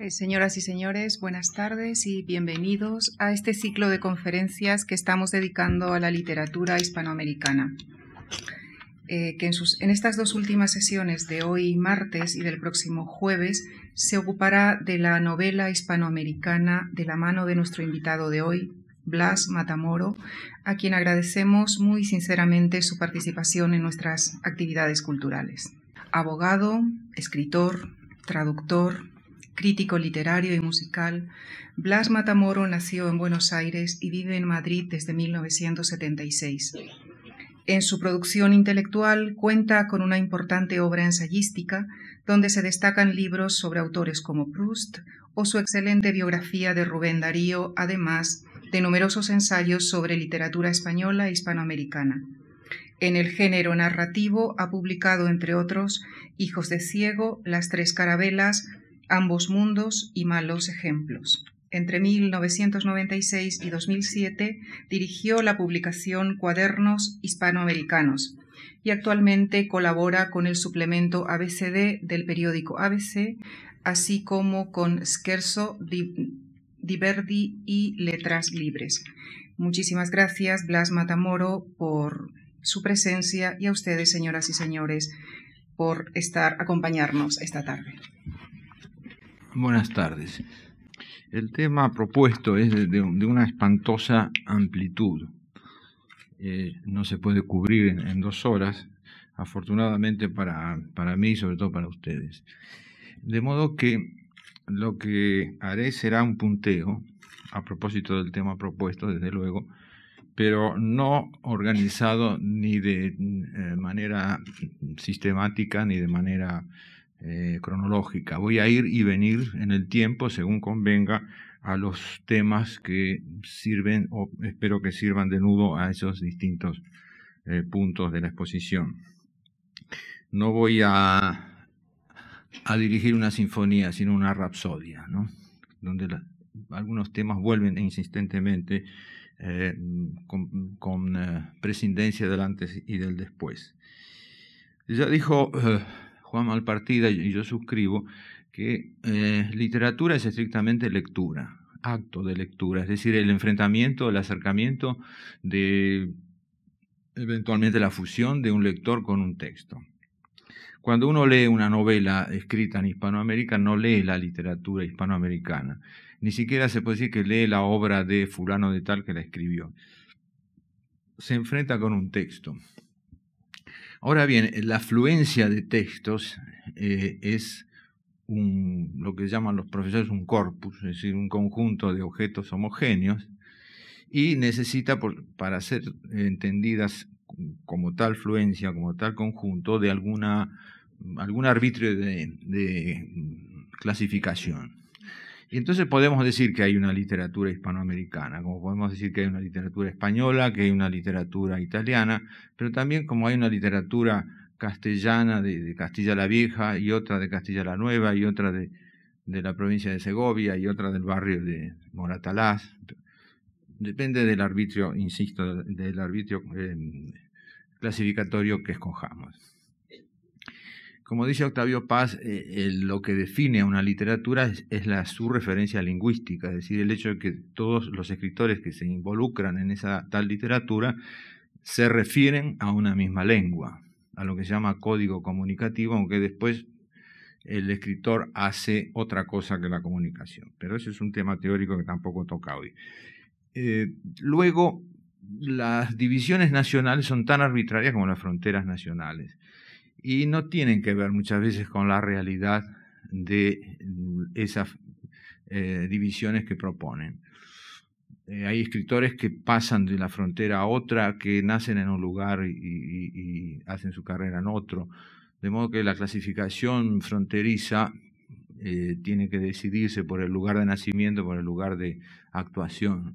Eh, señoras y señores, buenas tardes y bienvenidos a este ciclo de conferencias que estamos dedicando a la literatura hispanoamericana. Eh, que en, en, estas dos últimas sesiones de hoy martes y del próximo jueves se ocupará de la novela hispanoamericana de la mano de nuestro invitado de hoy, Blas Matamoro, a quien agradecemos muy sinceramente su participación en nuestras actividades culturales. Abogado, escritor, traductor, crítico literario y musical, Blas Matamoro nació en Buenos Aires y vive en Madrid desde 1976. En su producción intelectual cuenta con una importante obra ensayística donde se destacan libros sobre autores como Proust o su excelente biografía de Rubén Darío, además de numerosos ensayos sobre literatura española e hispanoamericana. En el género narrativo ha publicado, entre otros, Hijos de Ciego, Las Tres Carabelas, Ambos Mundos y Malos Ejemplos. Entre 1996 y 2007 dirigió la publicación Cuadernos Hispanoamericanos y actualmente colabora con el suplemento ABCD del periódico ABC, así como con Scherzo di Verdi y Letras Libres. Muchísimas gracias, Blas Matamoro, por su presencia y a ustedes, señoras y señores, por estar acompañarnos esta tarde. Buenas tardes. El tema propuesto es de, una espantosa amplitud. Eh, no se puede cubrir en, dos horas, afortunadamente para, para mí y sobre todo para ustedes. De modo que lo que haré será un punteo, a propósito del tema propuesto, desde luego, pero no organizado ni de eh, manera sistemática ni de manera eh, cronológica. Voy a ir y venir en el tiempo según convenga a los temas que sirven o espero que sirvan de nudo a esos distintos eh, puntos de la exposición. No voy a, dirigir una sinfonía, sino una rapsodia, ¿no? donde algunos temas vuelven insistentemente eh, con, con prescindencia del antes y del después. Ya dijo Juan Malpartida y yo suscribo que eh, literatura es estrictamente lectura, acto de lectura, es decir, el enfrentamiento, el acercamiento de eventualmente la fusión de un lector con un texto. Cuando uno lee una novela escrita en Hispanoamérica, no lee la literatura hispanoamericana. Ni siquiera se puede decir que lee la obra de fulano de tal que la escribió. Se enfrenta con un texto. Ahora bien, la afluencia de textos eh, es un, lo que llaman los profesores un corpus, es decir, un conjunto de objetos homogéneos, y necesita, para ser entendidas como tal fluencia, como tal conjunto, de alguna, algún arbitrio de clasificación. Y entonces podemos decir que hay una literatura hispanoamericana, como podemos decir que hay una literatura española, que hay una literatura italiana, pero también como hay una literatura castellana de, Castilla la Vieja y otra de Castilla la Nueva y otra de, la provincia de Segovia y otra del barrio de Moratalaz. Depende del arbitrio, insisto, del arbitrio eh, clasificatorio que escojamos. Como dice Octavio Paz, eh, lo que define a una literatura es, la, su referencia lingüística, es decir, el hecho de que todos los escritores que se involucran en esa tal literatura se refieren a una misma lengua, a lo que se llama código comunicativo, aunque después el escritor hace otra cosa que la comunicación. Pero ese es un tema teórico que tampoco toca hoy. Eh, luego, las divisiones nacionales son tan arbitrarias como las fronteras nacionales y no tienen que ver muchas veces con la realidad de esas eh, divisiones que proponen. Eh, hay escritores que pasan de la frontera a otra, que nacen en un lugar y, hacen su carrera en otro, de modo que la clasificación fronteriza eh, tiene que decidirse por el lugar de nacimiento, por el lugar de actuación.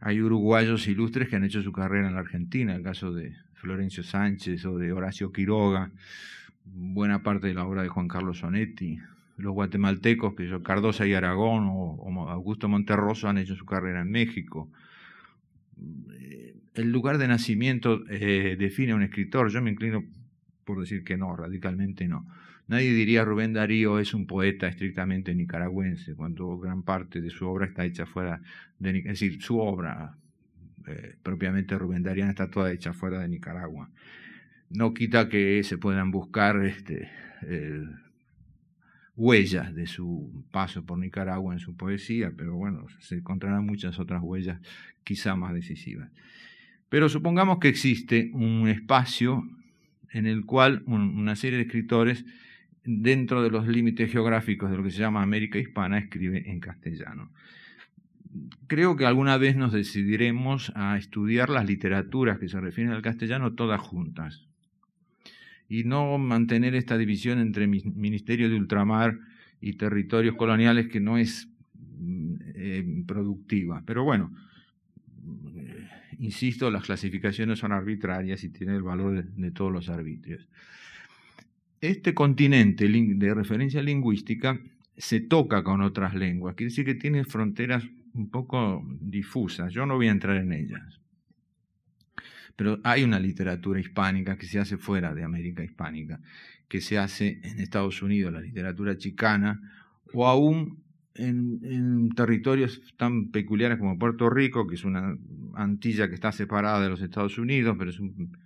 Hay uruguayos ilustres que han hecho su carrera en la Argentina, el caso de Florencio Sánchez o de Horacio Quiroga, buena parte de la obra de Juan Carlos Sonetti, los guatemaltecos, que son Cardosa y Aragón o, Augusto Monterroso han hecho su carrera en México. Eh, el lugar de nacimiento eh, define a un escritor, yo me inclino por decir que no, radicalmente no. Nadie diría Rubén Darío es un poeta estrictamente nicaragüense, cuando gran parte de su obra está hecha fuera de Es decir, su obra eh, propiamente Rubén Darío está toda hecha fuera de Nicaragua. No quita que se puedan buscar este, huellas de su paso por Nicaragua en su poesía, pero bueno, se encontrarán muchas otras huellas quizá más decisivas. Pero supongamos que existe un espacio en el cual una serie de escritores dentro de los límites geográficos de lo que se llama América Hispana, escribe en castellano. Creo que alguna vez nos decidiremos a estudiar las literaturas que se refieren al castellano todas juntas y no mantener esta división entre Ministerio de Ultramar y territorios coloniales que no es mm, eh, productiva. Pero bueno, eh, insisto, las clasificaciones son arbitrarias y tienen el valor de todos los arbitrios este continente de referencia lingüística se toca con otras lenguas, quiere decir que tiene fronteras un poco difusas, yo no voy a entrar en ellas. Pero hay una literatura hispánica que se hace fuera de América hispánica, que se hace en Estados Unidos, la literatura chicana, o aún en, en, territorios tan peculiares como Puerto Rico, que es una antilla que está separada de los Estados Unidos, pero es un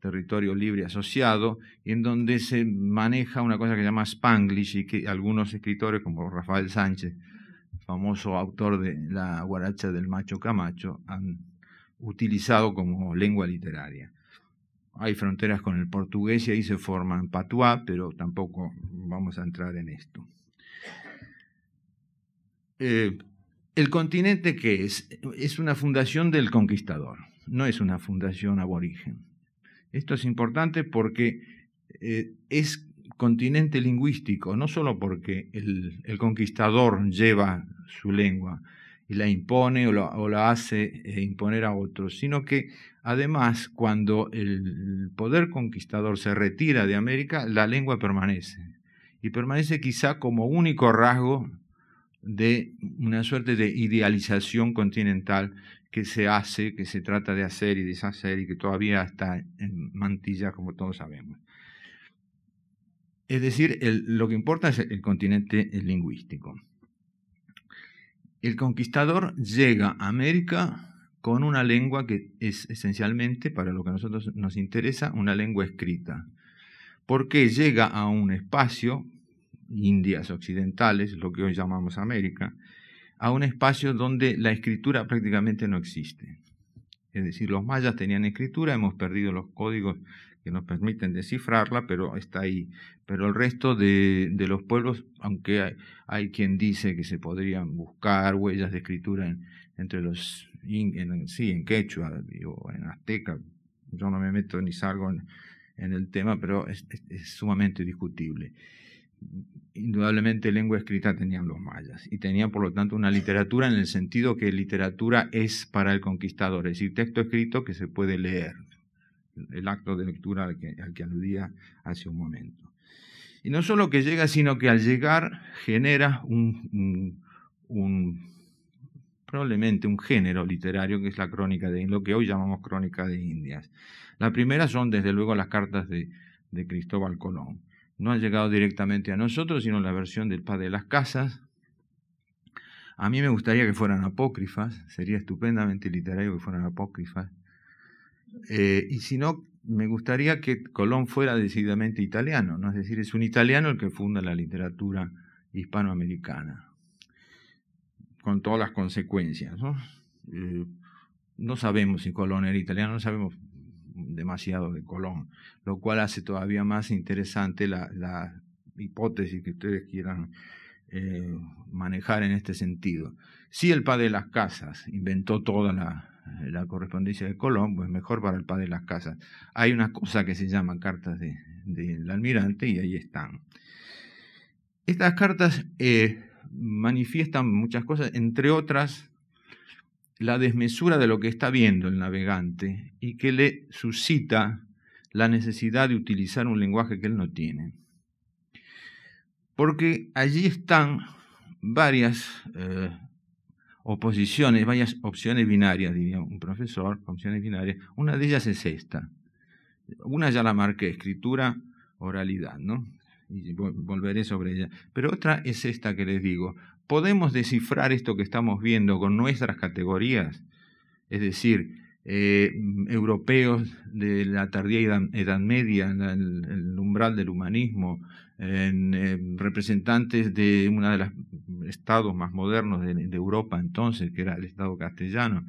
territorio libre asociado, en donde se maneja una cosa que se llama Spanglish y que algunos escritores como Rafael Sánchez, famoso autor de La guaracha del macho Camacho, han utilizado como lengua literaria. Hay fronteras con el portugués y ahí se forman patuá, pero tampoco vamos a entrar en esto. Eh, el continente que es es una fundación del conquistador, no es una fundación aborigen. Esto es importante porque eh, es continente lingüístico, no solo porque el, conquistador lleva su lengua y la impone o, la hace eh, imponer a otros, sino que además cuando el poder conquistador se retira de América, la lengua permanece. Y permanece quizá como único rasgo de una suerte de idealización continental que se hace, que se trata de hacer y deshacer y que todavía está en mantilla, como todos sabemos. Es decir, lo que importa es el continente lingüístico. El conquistador llega a América con una lengua que es esencialmente, para lo que a nosotros nos interesa, una lengua escrita. Porque llega a un espacio, Indias occidentales, lo que hoy llamamos América, a un espacio donde la escritura prácticamente no existe. Es decir, los mayas tenían escritura, hemos perdido los códigos que nos permiten descifrarla, pero está ahí. Pero el resto de, los pueblos, aunque hay, quien dice que se podrían buscar huellas de escritura entre los, sí, en quechua o en azteca, yo no me meto ni salgo en, el tema, pero es sumamente discutible indudablemente lengua escrita tenían los mayas y tenían por lo tanto una literatura en el sentido que literatura es para el conquistador, es decir, texto escrito que se puede leer, el acto de lectura al que, aludía hace un momento. Y no solo que llega, sino que al llegar genera un, probablemente un género literario que es la crónica de lo que hoy llamamos crónica de Indias. La primera son desde luego las cartas de Cristóbal Colón no ha llegado directamente a nosotros, sino la versión del Padre de las Casas. A mí me gustaría que fueran apócrifas, sería estupendamente literario que fueran apócrifas. Eh, y si no, me gustaría que Colón fuera decididamente italiano, ¿no? es decir, es un italiano el que funda la literatura hispanoamericana, con todas las consecuencias. ¿no? Eh, no sabemos si Colón era italiano, no sabemos demasiado de Colón, lo cual hace todavía más interesante la, hipótesis que ustedes quieran eh, manejar en este sentido. Si el padre de las casas inventó toda la, correspondencia de Colón, pues mejor para el padre de las casas. Hay una cosa que se llama cartas del almirante y ahí están. Estas cartas eh, manifiestan muchas cosas, entre otras la desmesura de lo que está viendo el navegante y que le suscita la necesidad de utilizar un lenguaje que él no tiene. Porque allí están varias eh, oposiciones, varias opciones binarias, diría un profesor, opciones binarias. Una de ellas es esta. Una ya la marqué, escritura, oralidad, ¿no? y volveré sobre ella. Pero otra es esta que les digo. ¿Podemos descifrar esto que estamos viendo con nuestras categorías? Es decir, eh, europeos de la tardía Edad, Media, el, umbral del humanismo, en, representantes de uno de los estados más modernos de, Europa entonces, que era el Estado castellano,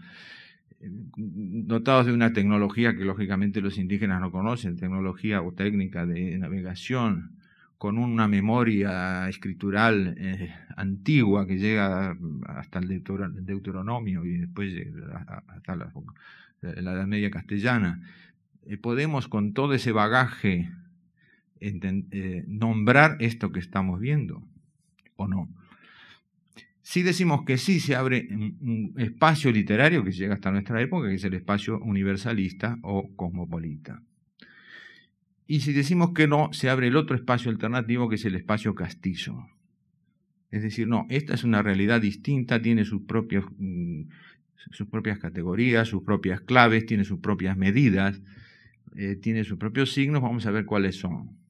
dotados de una tecnología que lógicamente los indígenas no conocen, tecnología o técnica de navegación, con una memoria escritural eh, antigua que llega hasta el Deuteronomio y después hasta la, la Edad Media castellana. Eh, podemos con todo ese bagaje eh, nombrar esto que estamos viendo o no. Si decimos que sí, se abre un espacio literario que llega hasta nuestra época, que es el espacio universalista o cosmopolita. Y si decimos que no, se abre el otro espacio alternativo, que es el espacio castillo. Es decir, no, esta es una realidad distinta, tiene sus, propios, mm, sus propias categorías, sus propias claves, tiene sus propias medidas, eh, tiene sus propios signos, vamos a ver cuáles son.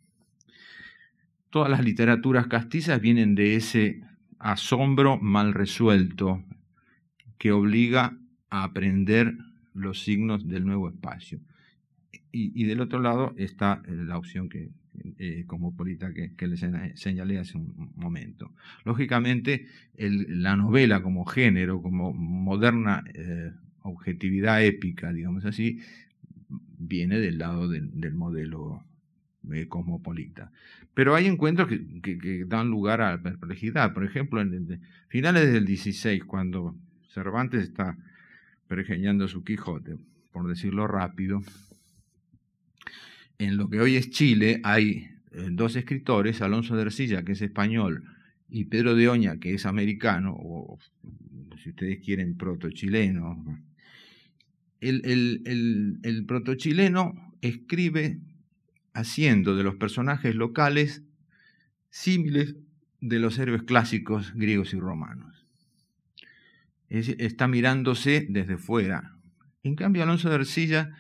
Todas las literaturas castizas vienen de ese asombro mal resuelto que obliga a aprender los signos del nuevo espacio. Y, del otro lado está la opción que, eh, como polita que, les señalé hace un momento. Lógicamente, la novela como género, como moderna eh, objetividad épica, digamos así, viene del lado del modelo cosmopolita. Pero hay encuentros que, dan lugar a perplejidad. Por ejemplo, en finales del 16, cuando Cervantes está pergeñando su Quijote, por decirlo rápido, en lo que hoy es Chile hay eh, dos escritores, Alonso de Ercilla, que es español, y Pedro de Oña, que es americano, o si ustedes quieren, proto-chileno. El proto-chileno escribe haciendo de los personajes locales símiles de los héroes clásicos griegos y romanos. está mirándose desde fuera. En cambio, Alonso de Ercilla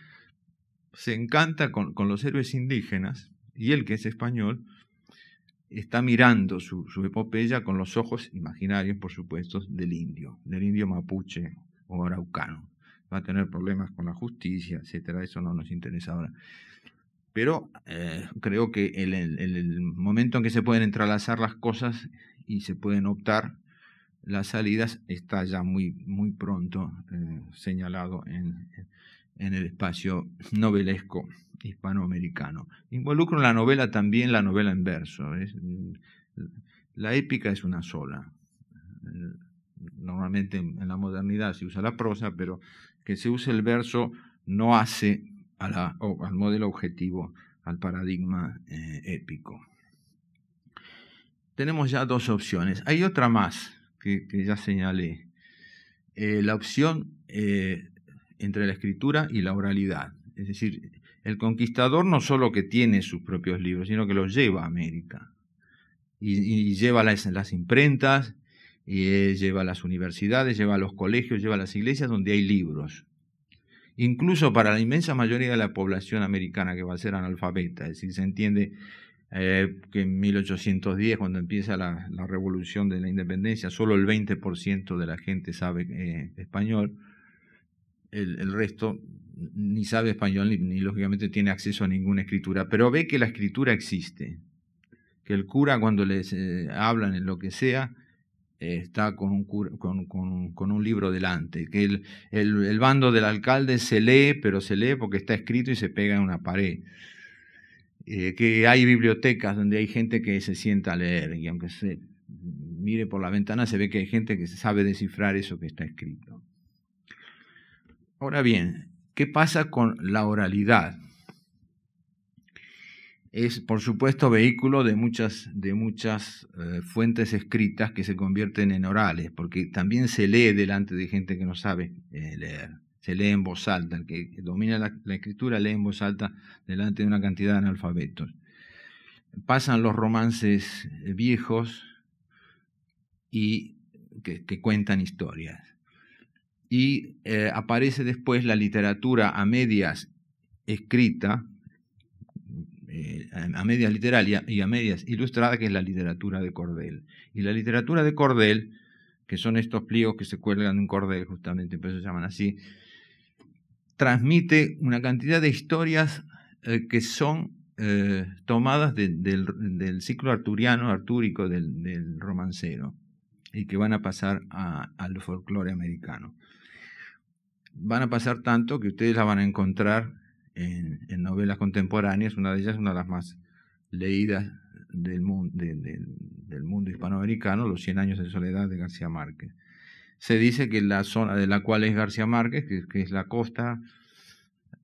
se encanta con, los héroes indígenas y él, que es español, está mirando su, su, epopeya con los ojos imaginarios, por supuesto, del indio, del indio mapuche o araucano. Va a tener problemas con la justicia, etcétera. Eso no nos interesa ahora pero eh, creo que el, el, momento en que se pueden entrelazar las cosas y se pueden optar las salidas está ya muy, muy pronto eh, señalado en, en, el espacio novelesco hispanoamericano. Involucro la novela también la novela en verso. Es, la épica es una sola. Normalmente en la modernidad se usa la prosa, pero que se use el verso no hace al modelo objetivo, al paradigma eh, épico. Tenemos ya dos opciones. Hay otra más que, ya señalé. Eh, la opción eh, entre la escritura y la oralidad. Es decir, el conquistador no solo que tiene sus propios libros, sino que los lleva a América. Y, lleva las, las imprentas, y, lleva a las universidades, lleva a los colegios, lleva a las iglesias donde hay libros incluso para la inmensa mayoría de la población americana que va a ser analfabeta. Es decir, se entiende eh, que en 1810, cuando empieza la, revolución de la independencia, solo el 20% de la gente sabe eh, español, el, resto ni sabe español ni, lógicamente tiene acceso a ninguna escritura, pero ve que la escritura existe, que el cura cuando les eh, hablan en lo que sea, está con un, con, con, un libro delante, que el, el, bando del alcalde se lee, pero se lee porque está escrito y se pega en una pared. Eh, que hay bibliotecas donde hay gente que se sienta a leer y aunque se mire por la ventana se ve que hay gente que sabe descifrar eso que está escrito. Ahora bien, ¿qué pasa con la oralidad? Es, por supuesto, vehículo de muchas, de muchas eh, fuentes escritas que se convierten en orales, porque también se lee delante de gente que no sabe eh, leer. Se lee en voz alta. El que domina la, escritura lee en voz alta delante de una cantidad de analfabetos. Pasan los romances eh, viejos y que, cuentan historias. Y aparece después la literatura a medias escrita, eh, a medias literal y a, medias ilustrada, que es la literatura de cordel. Y la literatura de cordel, que son estos pliegos que se cuelgan en cordel, justamente, por eso se llaman así, transmite una cantidad de historias eh, que son eh, tomadas del, ciclo arturiano, artúrico del, romancero, y que van a pasar al folclore americano. Van a pasar tanto que ustedes la van a encontrar en, novelas contemporáneas, una de ellas una de las más leídas del mundo, del mundo hispanoamericano, Los Cien años de soledad de García Márquez. Se dice que la zona de la cual es García Márquez, que es la costa,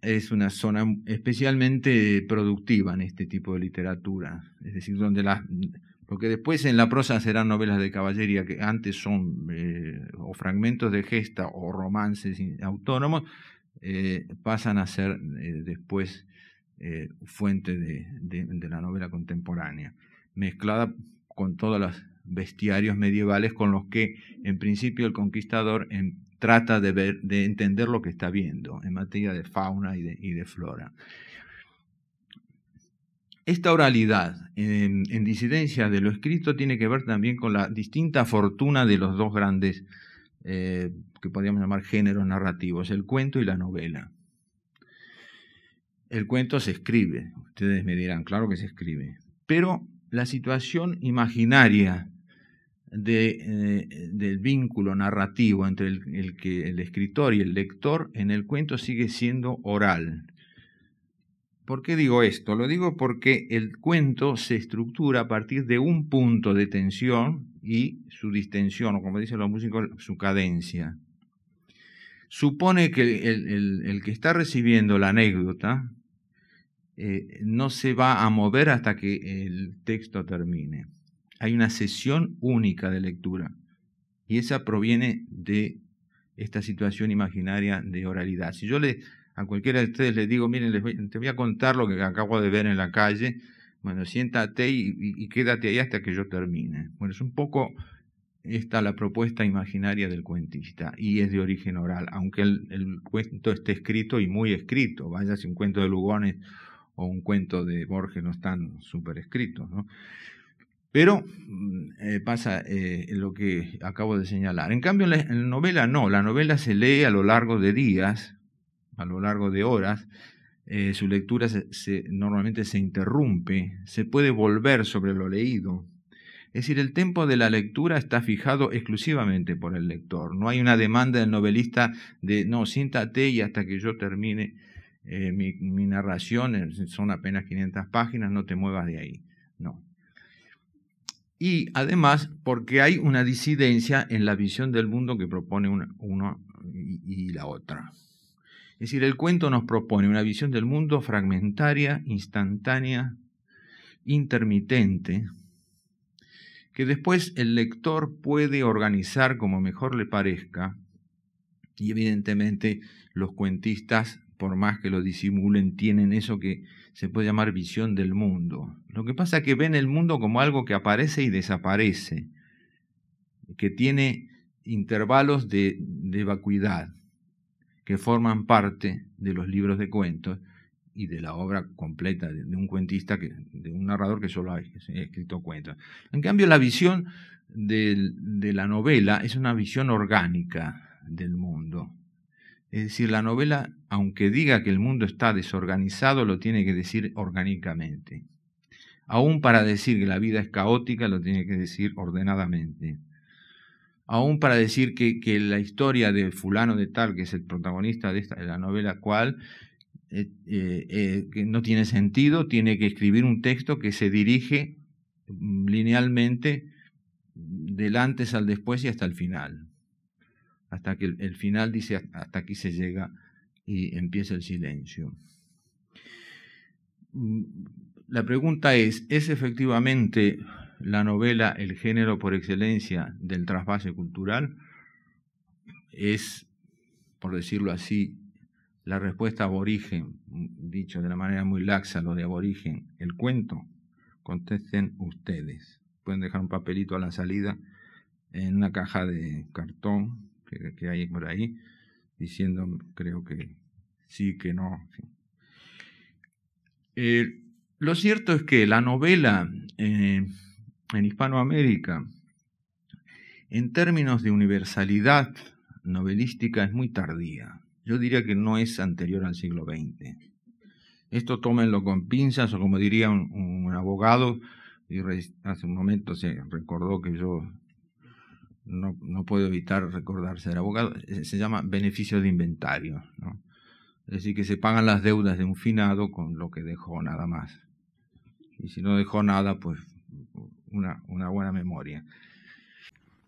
es una zona especialmente productiva en este tipo de literatura, es decir, donde las porque después en la prosa serán novelas de caballería que antes son eh, o fragmentos de gesta o romances autónomos, eh, pasan a ser eh, después fuente de, la novela contemporánea, mezclada con todos los bestiarios medievales con los que en principio el conquistador en, trata de, entender lo que está viendo en materia de fauna y de, flora. Esta oralidad, en, disidencia de lo escrito, tiene que ver también con la distinta fortuna de los dos grandes, eh, que podríamos llamar géneros narrativos, el cuento y la novela. El cuento se escribe, ustedes me dirán, claro que se escribe, pero la situación imaginaria de, eh, del vínculo narrativo entre el, que, el escritor y el lector en el cuento sigue siendo oral. ¿Por qué digo esto? Lo digo porque el cuento se estructura a partir de un punto de tensión y su distensión, o como dicen los músicos, su cadencia. Supone que el, que está recibiendo la anécdota eh, no se va a mover hasta que el texto termine hay una sesión única de lectura y esa proviene de esta situación imaginaria de oralidad. Si yo le, a cualquiera de ustedes les digo, miren, te voy a contar lo que acabo de ver en la calle, bueno, siéntate y, quédate ahí hasta que yo termine. Bueno, es un poco esta la propuesta imaginaria del cuentista y es de origen oral, aunque el, cuento esté escrito y muy escrito, vaya si un cuento de Lugones o un cuento de Borges no están súper escritos, ¿no? Pero mm, eh, pasa eh, lo que acabo de señalar. En cambio, en la, novela no, la novela se lee a lo largo de días, a lo largo de horas, eh, su lectura se, normalmente se interrumpe, se puede volver sobre lo leído. Es decir, el tiempo de la lectura está fijado exclusivamente por el lector. No hay una demanda del novelista de, no, siéntate y hasta que yo termine mi, mi narración, son apenas 500 páginas, no te muevas de ahí. No, y además porque hay una disidencia en la visión del mundo que propone una, y, la otra. Es decir, el cuento nos propone una visión del mundo fragmentaria, instantánea, intermitente, que después el lector puede organizar como mejor le parezca, y evidentemente los cuentistas, por más que lo disimulen, tienen eso que se puede llamar visión del mundo. Lo que pasa es que ven el mundo como algo que aparece y desaparece, que tiene intervalos de, vacuidad, que forman parte de los libros de cuentos y de la obra completa de, un cuentista, que, de un narrador que solo ha escrito cuentos. En cambio, la visión de la novela es una visión orgánica del mundo. Es decir, la novela, aunque diga que el mundo está desorganizado, lo tiene que decir orgánicamente. Aún para decir que la vida es caótica, lo tiene que decir ordenadamente. Aún para decir que, la historia de fulano de tal, que es el protagonista de, esta, de la novela cual, eh, eh, eh, que no tiene sentido, tiene que escribir un texto que se dirige mm, linealmente del antes al después y hasta el final hasta que el, final dice hasta aquí se llega y empieza el silencio. Mm, la pregunta es, ¿es efectivamente la novela el género por excelencia del trasvase cultural? Es, por decirlo así, la respuesta aborigen, dicho de la manera muy laxa, lo de aborigen, el cuento. Contesten ustedes. Pueden dejar un papelito a la salida en una caja de cartón que, hay por ahí, diciendo, creo que sí, que no. Lo cierto es que la novela eh, en Hispanoamérica, en términos de universalidad novelística, es muy tardía. Yo diría que no es anterior al siglo XX. Esto tómenlo con pinzas o como diría un, abogado, y hace un momento se recordó que yo no, no puedo evitar recordar ser abogado, eh, se llama beneficio de inventario. Es decir, que se pagan las deudas de un finado con lo que dejó nada más. Y si no dejó nada, pues una, buena memoria.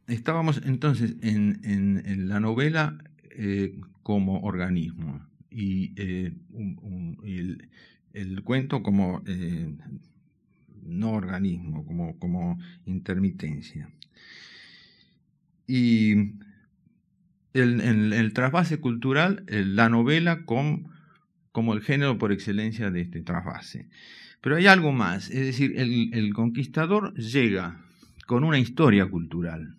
Estábamos entonces en, en, la novela eh, como organismo y, eh, el, cuento como no organismo, como, intermitencia. Y el, el, trasvase cultural, la novela como el género por excelencia de este trasvase. Pero hay algo más, es decir, el, conquistador llega con una historia cultural,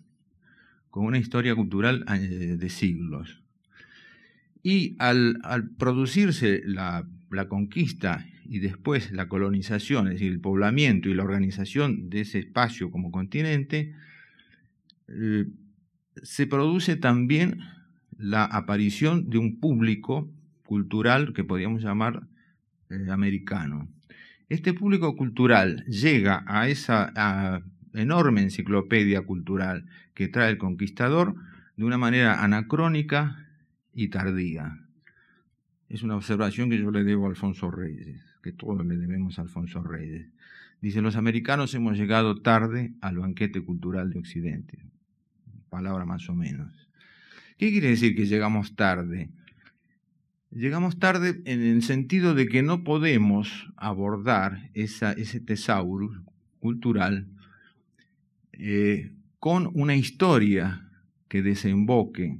con una historia cultural eh, de siglos. Y al, producirse la, conquista y después la colonización, es decir, el poblamiento y la organización de ese espacio como continente, eh, se produce también la aparición de un público cultural que podríamos llamar eh, americano. Este público cultural llega a esa enorme enciclopedia cultural que trae el conquistador de una manera anacrónica y tardía. Es una observación que yo le debo a Alfonso Reyes, que todos le debemos a Alfonso Reyes. Dice, los americanos hemos llegado tarde al banquete cultural de Occidente palabra más o menos. ¿Qué quiere decir que llegamos tarde? Llegamos tarde en el sentido de que no podemos abordar ese tesauro cultural eh, con una historia que desemboque,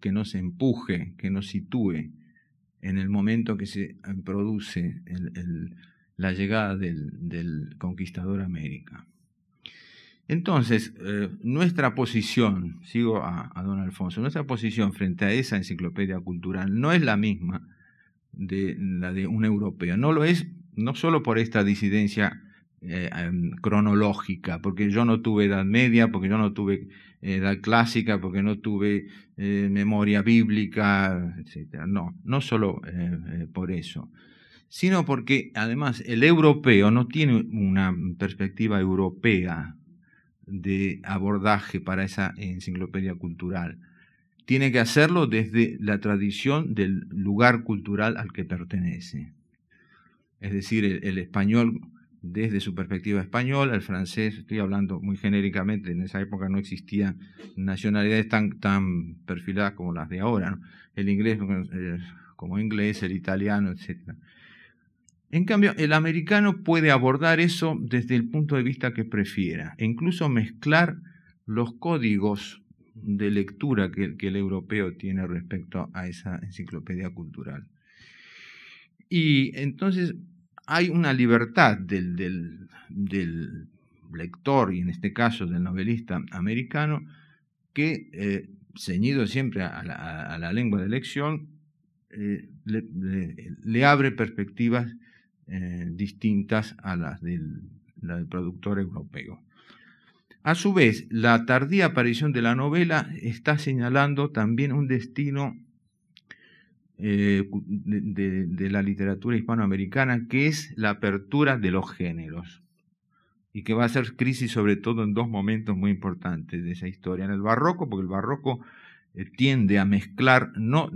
que nos empuje, que nos sitúe en el momento que se produce la llegada del, del conquistador América. Entonces, eh, nuestra posición, sigo a, don Alfonso, nuestra posición frente a esa enciclopedia cultural no es la misma de la de un europeo. No lo es no solo por esta disidencia eh, em, cronológica, porque yo no tuve edad media, porque yo no tuve edad clásica, porque no tuve eh, memoria bíblica, etc. No, no solo por eso, sino porque además el europeo no tiene una perspectiva europea de abordaje para esa enciclopedia cultural. Tiene que hacerlo desde la tradición del lugar cultural al que pertenece. Es decir, el, español desde su perspectiva española, el francés, estoy hablando muy genéricamente, en esa época no existían nacionalidades tan, tan perfiladas como las de ahora, el inglés eh, como inglés, el italiano, etc. En cambio, el americano puede abordar eso desde el punto de vista que prefiera e incluso mezclar los códigos de lectura que, el europeo tiene respecto a esa enciclopedia cultural. Y entonces hay una libertad del, lector, y en este caso del novelista americano, que, eh, ceñido siempre a la, lengua de elección, eh, le, abre perspectivas eh, distintas a las del, productor europeo. A su vez, la tardía aparición de la novela está señalando también un destino eh, de, la literatura hispanoamericana, que es la apertura de los géneros, y que va a ser crisis sobre todo en dos momentos muy importantes de esa historia. En el barroco, porque el barroco eh, tiende a mezclar no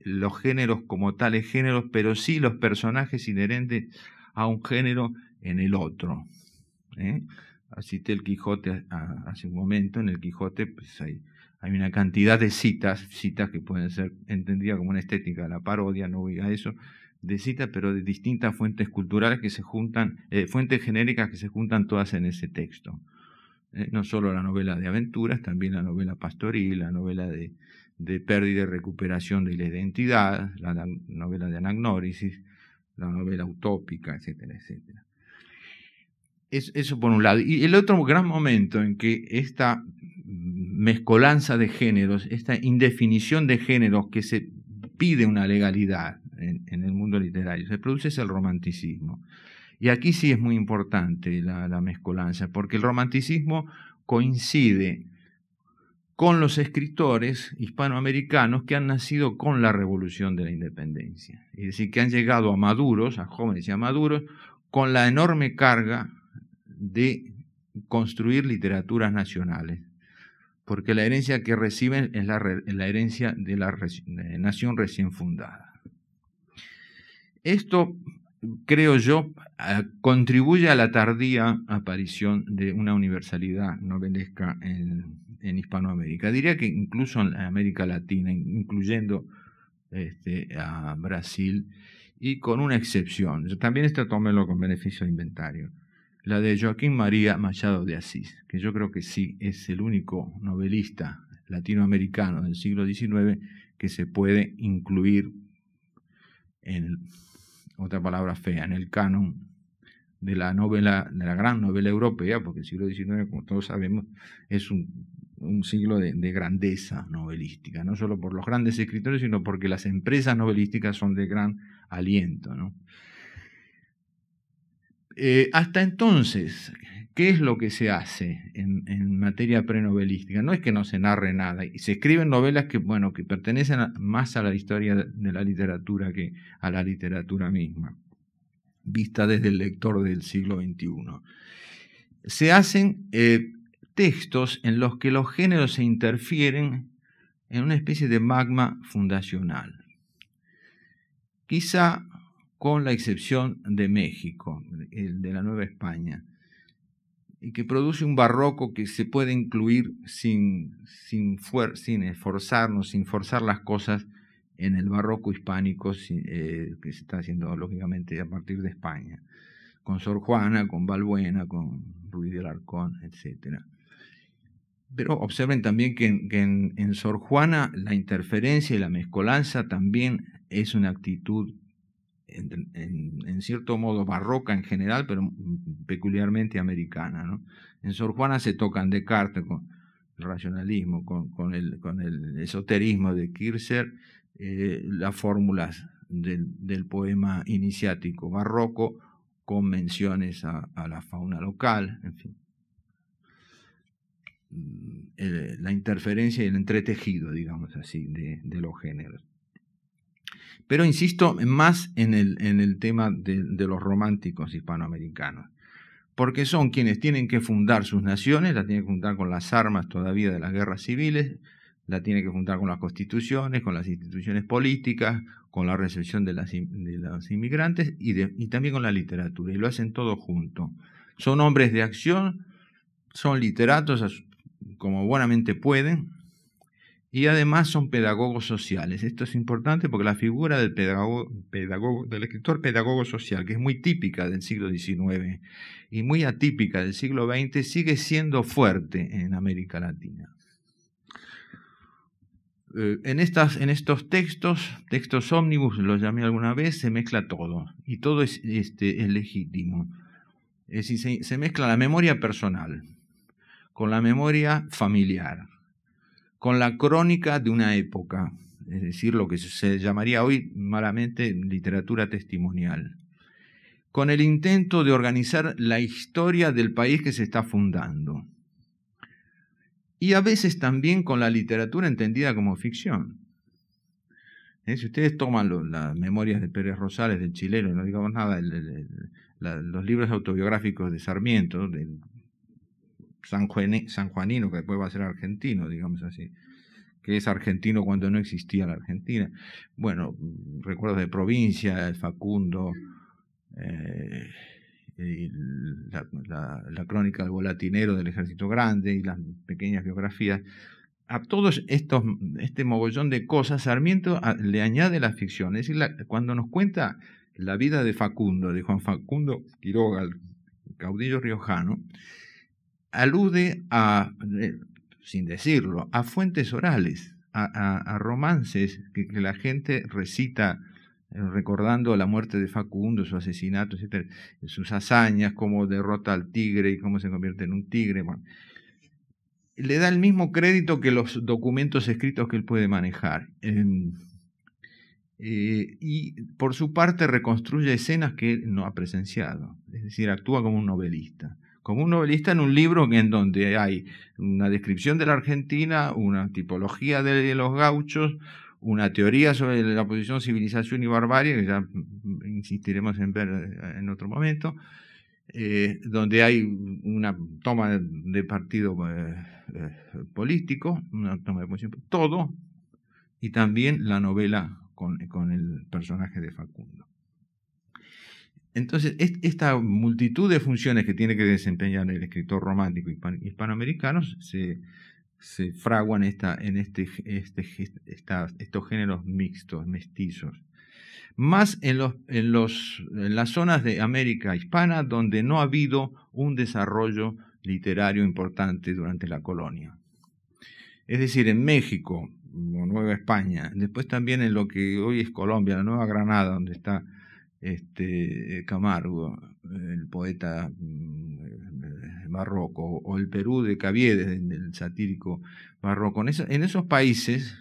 los géneros como tales géneros, pero sí los personajes inherentes a un género en el otro. ¿eh? Cité el Quijote hace un momento, en el Quijote pues hay, hay una cantidad de citas, citas que pueden ser entendidas como una estética de la parodia, no voy eso, de citas, pero de distintas fuentes culturales que se juntan, eh, fuentes genéricas que se juntan todas en ese texto. ¿eh? no solo la novela de aventuras, también la novela pastoril, la novela de, de pérdida y recuperación de la identidad, la novela de anagnórisis, la novela utópica, etcétera, etcétera. eso por un lado. Y el otro gran momento en que esta mezcolanza de géneros, esta indefinición de géneros que se pide una legalidad, en, el mundo literario. Se produce es el romanticismo. Y aquí sí es muy importante la, la mezcolanza, porque el romanticismo coincide con los escritores hispanoamericanos que han nacido con la revolución de la independencia. Es decir, que han llegado a maduros, a jóvenes y a maduros, con la enorme carga de construir literaturas nacionales, porque la herencia que reciben es la, herencia de la nación recién fundada. Esto, creo yo, contribuye a la tardía aparición de una universalidad novelesca en, Hispanoamérica. Diría que incluso en América Latina, incluyendo este, a Brasil, y con una excepción. También esto tómelo con beneficio de inventario la de Joaquín María Machado de Asís, que yo creo que sí es el único novelista latinoamericano del siglo XIX que se puede incluir en, otra palabra fea, en el canon de la novela, de la gran novela europea, porque el siglo XIX, como todos sabemos, es un, siglo de, de, grandeza novelística, no solo por los grandes escritores, sino porque las empresas novelísticas son de gran aliento. Eh, hasta entonces, ¿qué es lo que se hace en, materia prenovelística? No es que no se narre nada, y se escriben novelas que, bueno, que pertenecen más a la historia de la literatura que a la literatura misma, vista desde el lector del siglo XXI. Se hacen eh, textos en los que los géneros se interfieren en una especie de magma fundacional. Quizá con la excepción de México, el de la Nueva España, y que produce un barroco que se puede incluir sin, sin, sin esforzarnos, sin forzar las cosas en el barroco hispánico eh, que se está haciendo lógicamente a partir de España, con Sor Juana, con Balbuena, con Ruiz de Alarcón, etc. Pero observen también que, en, en Sor Juana la interferencia y la mezcolanza también es una actitud en, cierto modo barroca en general, pero peculiarmente americana. En Sor Juana se tocan Descartes con el racionalismo, con, el, con el, esoterismo de Kircher, eh, las fórmulas del, poema iniciático barroco con menciones a, la fauna local, en fin. Mm, la interferencia y el entretejido, digamos así, de los géneros. Pero insisto más en el, en el tema de, los románticos hispanoamericanos, porque son quienes tienen que fundar sus naciones, la tienen que fundar con las armas todavía de las guerras civiles, la tienen que fundar con las constituciones, con las instituciones políticas, con la recepción de, las, de los inmigrantes y, y también con la literatura, y lo hacen todo junto. Son hombres de acción, son literatos como buenamente pueden, y además son pedagogos sociales. Esto es importante porque la figura del, pedagogo, del escritor pedagogo social, que es muy típica del siglo XIX y muy atípica del siglo XX, sigue siendo fuerte en América Latina. Eh, en, estas, en estos textos, textos ómnibus, los llamé alguna vez, se mezcla todo y todo es, este, es legítimo. Es decir, se mezcla la memoria personal con la memoria familiar con la crónica de una época, es decir, lo que se llamaría hoy malamente literatura testimonial, con el intento de organizar la historia del país que se está fundando, y a veces también con la literatura entendida como ficción. ¿Eh? Si ustedes toman las memorias de Pérez Rosales, del chileno, no digamos nada, los libros autobiográficos de Sarmiento, del San, Juanino, que después va a ser argentino, digamos así, que es argentino cuando no existía la Argentina. Bueno, recuerdos de provincia, el Facundo, eh, la, crónica del volatinero del ejército grande y las pequeñas biografías. A todos estos, este mogollón de cosas, Sarmiento le añade la ficción. Es decir, cuando nos cuenta la vida de Facundo, de Juan Facundo Quiroga, el caudillo riojano, alude a, eh, sin decirlo, a fuentes orales, a, romances que, la gente recita eh, recordando la muerte de Facundo, su asesinato, etc., sus hazañas, cómo derrota al tigre y cómo se convierte en un tigre. le da el mismo crédito que los documentos escritos que él puede manejar. Em, eh, y por su parte reconstruye escenas que no ha presenciado, es decir, actúa como un novelista. Como un novelista en un libro en donde hay una descripción de la Argentina, una tipología de los gauchos, una teoría sobre la posición civilización y barbarie, que ya insistiremos en ver eh, en otro momento, eh, donde hay una toma de partido eh, político, una toma de posición, todo, y también la novela con, con el personaje de Facundo. Entonces, esta multitud de funciones que tiene que desempeñar el escritor romántico hispanoamericano se, fraguan en este, este, estos géneros mixtos, mestizos. Más en, los, en, en las zonas de América hispana donde no ha habido un desarrollo literario importante durante la colonia. Es decir, en México, Nueva España, después también en lo que hoy es Colombia, la Nueva Granada, donde está este, Camargo, el poeta mm, barroco, o el Perú de Caviedes, el satírico barroco. En, esos países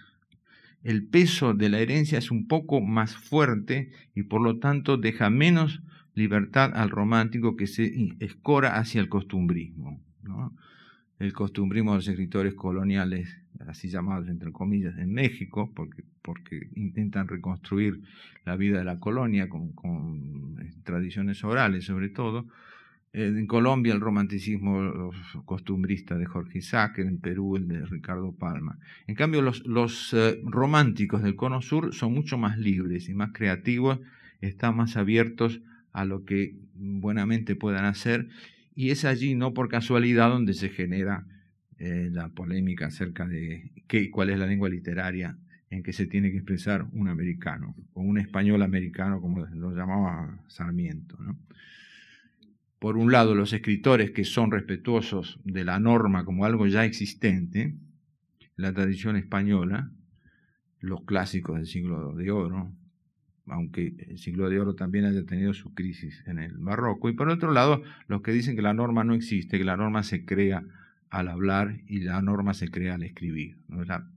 el peso de la herencia es un poco más fuerte y por lo tanto deja menos libertad al romántico que se escora hacia el costumbrismo. El costumbrismo de los escritores coloniales, así llamados entre comillas, en México, porque, porque intentan reconstruir la vida de la colonia con, con eh, tradiciones orales sobre todo, en Colombia el romanticismo costumbrista de Jorge Isaac, en Perú el de Ricardo Palma. En cambio, los, los eh, románticos del Cono Sur son mucho más libres y más creativos, están más abiertos a lo que buenamente puedan hacer, y es allí, no por casualidad, donde se genera eh, la polémica acerca de qué cuál es la lengua literaria en que se tiene que expresar un americano, o un español americano, como lo llamaba Sarmiento. por un lado, los escritores que son respetuosos de la norma como algo ya existente, la tradición española, los clásicos del siglo de oro, aunque el siglo de oro también haya tenido su crisis en el barroco, y por otro lado, los que dicen que la norma no existe, que la norma se crea al hablar y la norma se crea al escribir. ¿no? La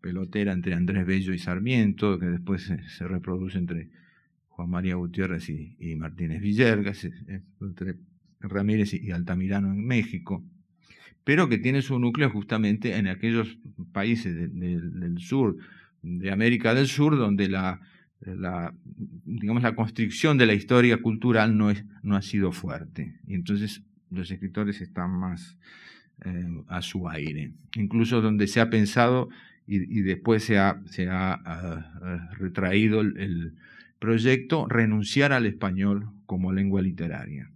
pelotera entre Andrés Bello y Sarmiento, que después se reproduce entre Juan María Gutiérrez y, Martínez Villergas, entre Ramírez y Altamirano en México, pero que tiene su núcleo justamente en aquellos países del sur, de América del Sur, donde la, digamos, la constricción de la historia cultural no, es, no ha sido fuerte. Y entonces los escritores están más eh, a su aire. Incluso donde se ha pensado y, después se ha, se ha ah, retraído el proyecto renunciar al español como lengua literaria,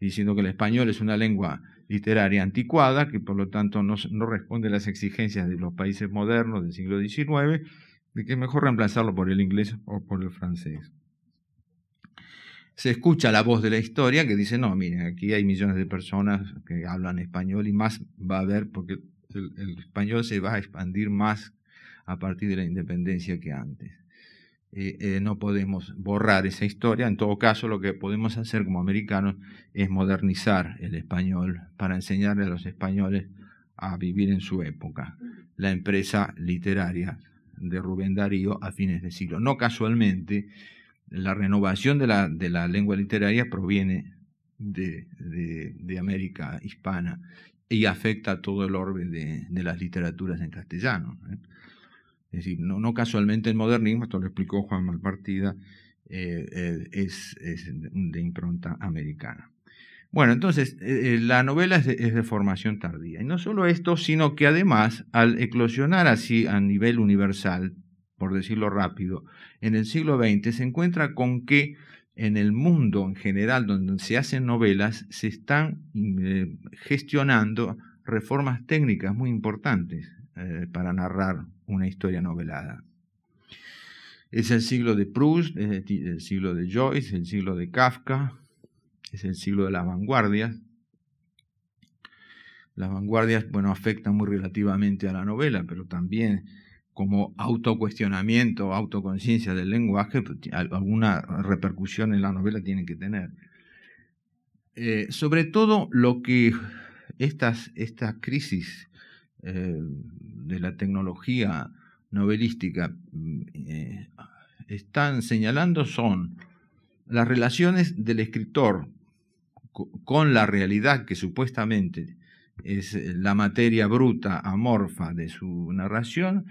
diciendo que el español es una lengua literaria anticuada, que por lo tanto no, responde a las exigencias de los países modernos del siglo XIX, de que es mejor reemplazarlo por el inglés o por el francés. Se escucha la voz de la historia que dice, no, miren, aquí hay millones de personas que hablan español y más va a haber porque el español se va a expandir más a partir de la independencia que antes. Eh, eh, no podemos borrar esa historia. En todo caso, lo que podemos hacer como americanos es modernizar el español para enseñarle a los españoles a vivir en su época. La empresa literaria de Rubén Darío a fines de siglo. No casualmente, la renovación de la, de la lengua literaria proviene de, de, América hispana y afecta a todo el orden de, las literaturas en castellano. ¿eh? Es decir, no, casualmente el modernismo, esto lo explicó Juan Malpartida, eh, eh, es, de impronta americana. Bueno, entonces, la novela es de, formación tardía. Y no solo esto, sino que además, al eclosionar así a nivel universal, por decirlo rápido, en el siglo XX se encuentra con que en el mundo en general donde se hacen novelas se están gestionando reformas técnicas muy importantes para narrar una historia novelada. Es el siglo de Proust, es el siglo de Joyce, el siglo de Kafka, es el siglo de las vanguardias. Las vanguardias, bueno, afectan muy relativamente a la novela, pero también como autocuestionamiento, autoconciencia del lenguaje, pues, alguna repercusión en la novela tienen que tener. Eh, sobre todo lo que estas, esta crisis eh, de la tecnología novelística mm, eh, están señalando son las relaciones del escritor con la realidad que supuestamente es la materia bruta, amorfa de su narración,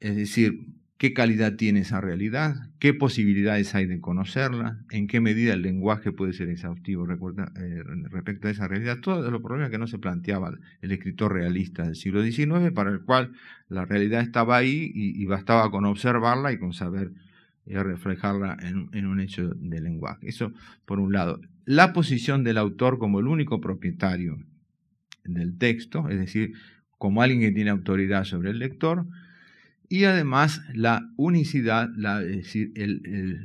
es decir, qué calidad tiene esa realidad, qué posibilidades hay de conocerla, en qué medida el lenguaje puede ser exhaustivo eh, respecto a esa realidad, todos los problemas que no se planteaba el escritor realista del siglo XIX, para el cual la realidad estaba ahí y, bastaba con observarla y con saber eh, reflejarla en, en un hecho de lenguaje. Eso por un lado. La posición del autor como el único propietario del texto, es decir, como alguien que tiene autoridad sobre el lector, y además la unicidad, la, es decir,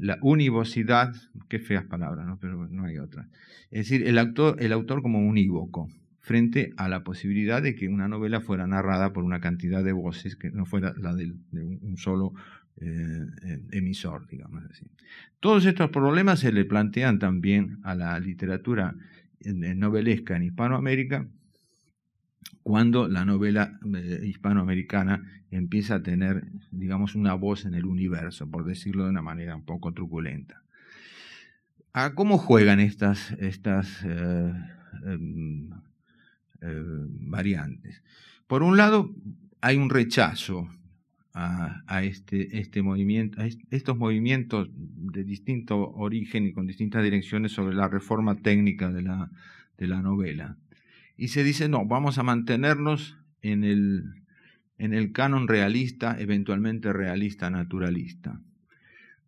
la univocidad, qué feas palabras, ¿no? pero no hay otra. Es decir, el, autor, el autor como unívoco, frente a la posibilidad de que una novela fuera narrada por una cantidad de voces que no fuera la de, un solo eh, emisor, digamos así. Todos estos problemas se le plantean también a la literatura novelesca en Hispanoamérica, cuando la novela eh, hispanoamericana empieza a tener, digamos, una voz en el universo, por decirlo de una manera un poco truculenta. ¿A ¿Cómo juegan estas, estas eh, em, eh, variantes? Por un lado, hay un rechazo a, este, este movimiento, a estos movimientos de distinto origen y con distintas direcciones sobre la reforma técnica de la, de la novela y se dice, no, vamos a mantenernos en el, en el canon realista, eventualmente realista, naturalista.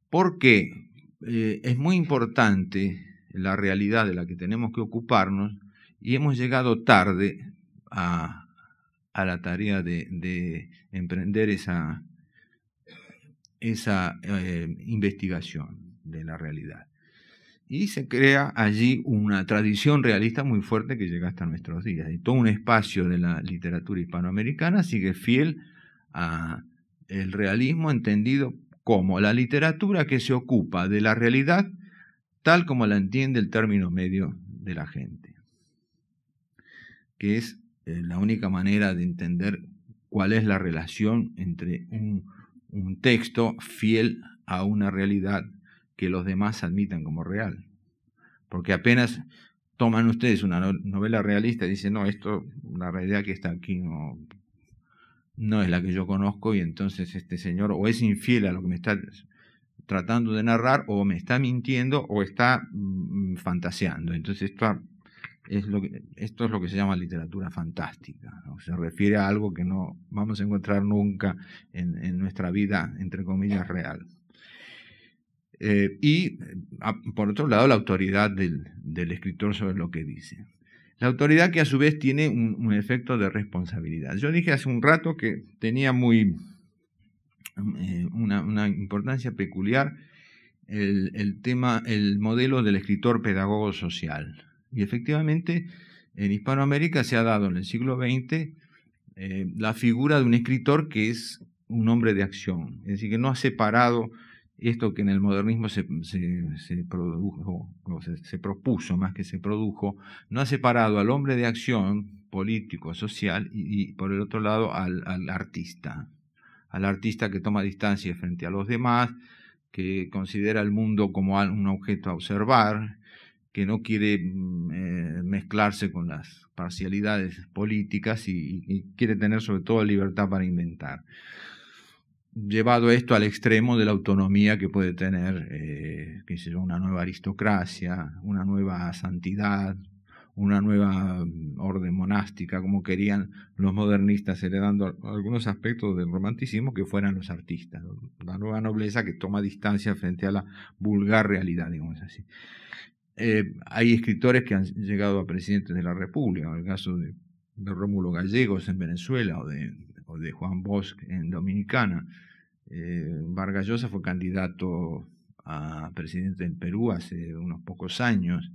Porque eh, es muy importante la realidad de la que tenemos que ocuparnos y hemos llegado tarde a, a la tarea de, de, emprender esa, esa eh, investigación de la realidad y se crea allí una tradición realista muy fuerte que llega hasta nuestros días. Y todo un espacio de la literatura hispanoamericana sigue fiel a el realismo entendido como la literatura que se ocupa de la realidad tal como la entiende el término medio de la gente, que es eh, la única manera de entender cuál es la relación entre un, un texto fiel a una realidad que los demás admitan como real. Porque apenas toman ustedes una novela realista y dicen, no, esto, la realidad que está aquí no, no es la que yo conozco y entonces este señor o es infiel a lo que me está tratando de narrar o me está mintiendo o está mm, fantaseando. Entonces esto es, lo que, esto es lo que se llama literatura fantástica. Se refiere a algo que no vamos a encontrar nunca en, en nuestra vida, entre comillas, real. Eh, y, por otro lado, la autoridad del, escritor sobre lo que dice. La autoridad que a su vez tiene un, efecto de responsabilidad. Yo dije hace un rato que tenía muy eh, una, importancia peculiar el, tema, el modelo del escritor pedagogo social. Y efectivamente, en Hispanoamérica se ha dado en el siglo XX eh, la figura de un escritor que es un hombre de acción, es decir, que no ha separado esto que en el modernismo se, produjo, o se, propuso más que se produjo, no ha separado al hombre de acción político, social, y, por el otro lado al, artista, al artista que toma distancia frente a los demás, que considera el mundo como un objeto a observar, que no quiere mm, eh, mezclarse con las parcialidades políticas y quiere tener sobre todo libertad para inventar llevado esto al extremo de la autonomía que puede tener eh, una nueva aristocracia, una nueva santidad, una nueva mm, orden monástica, como querían los modernistas, heredando algunos aspectos del romanticismo que fueran los artistas, la nueva nobleza que toma distancia frente a la vulgar realidad, digamos así. Eh, hay escritores que han llegado a presidentes de la República, el caso de, de Rómulo Gallegos en Venezuela o de o de Juan Bosch en Dominicana. Eh, Vargas Llosa fue candidato a presidente del Perú hace unos pocos años.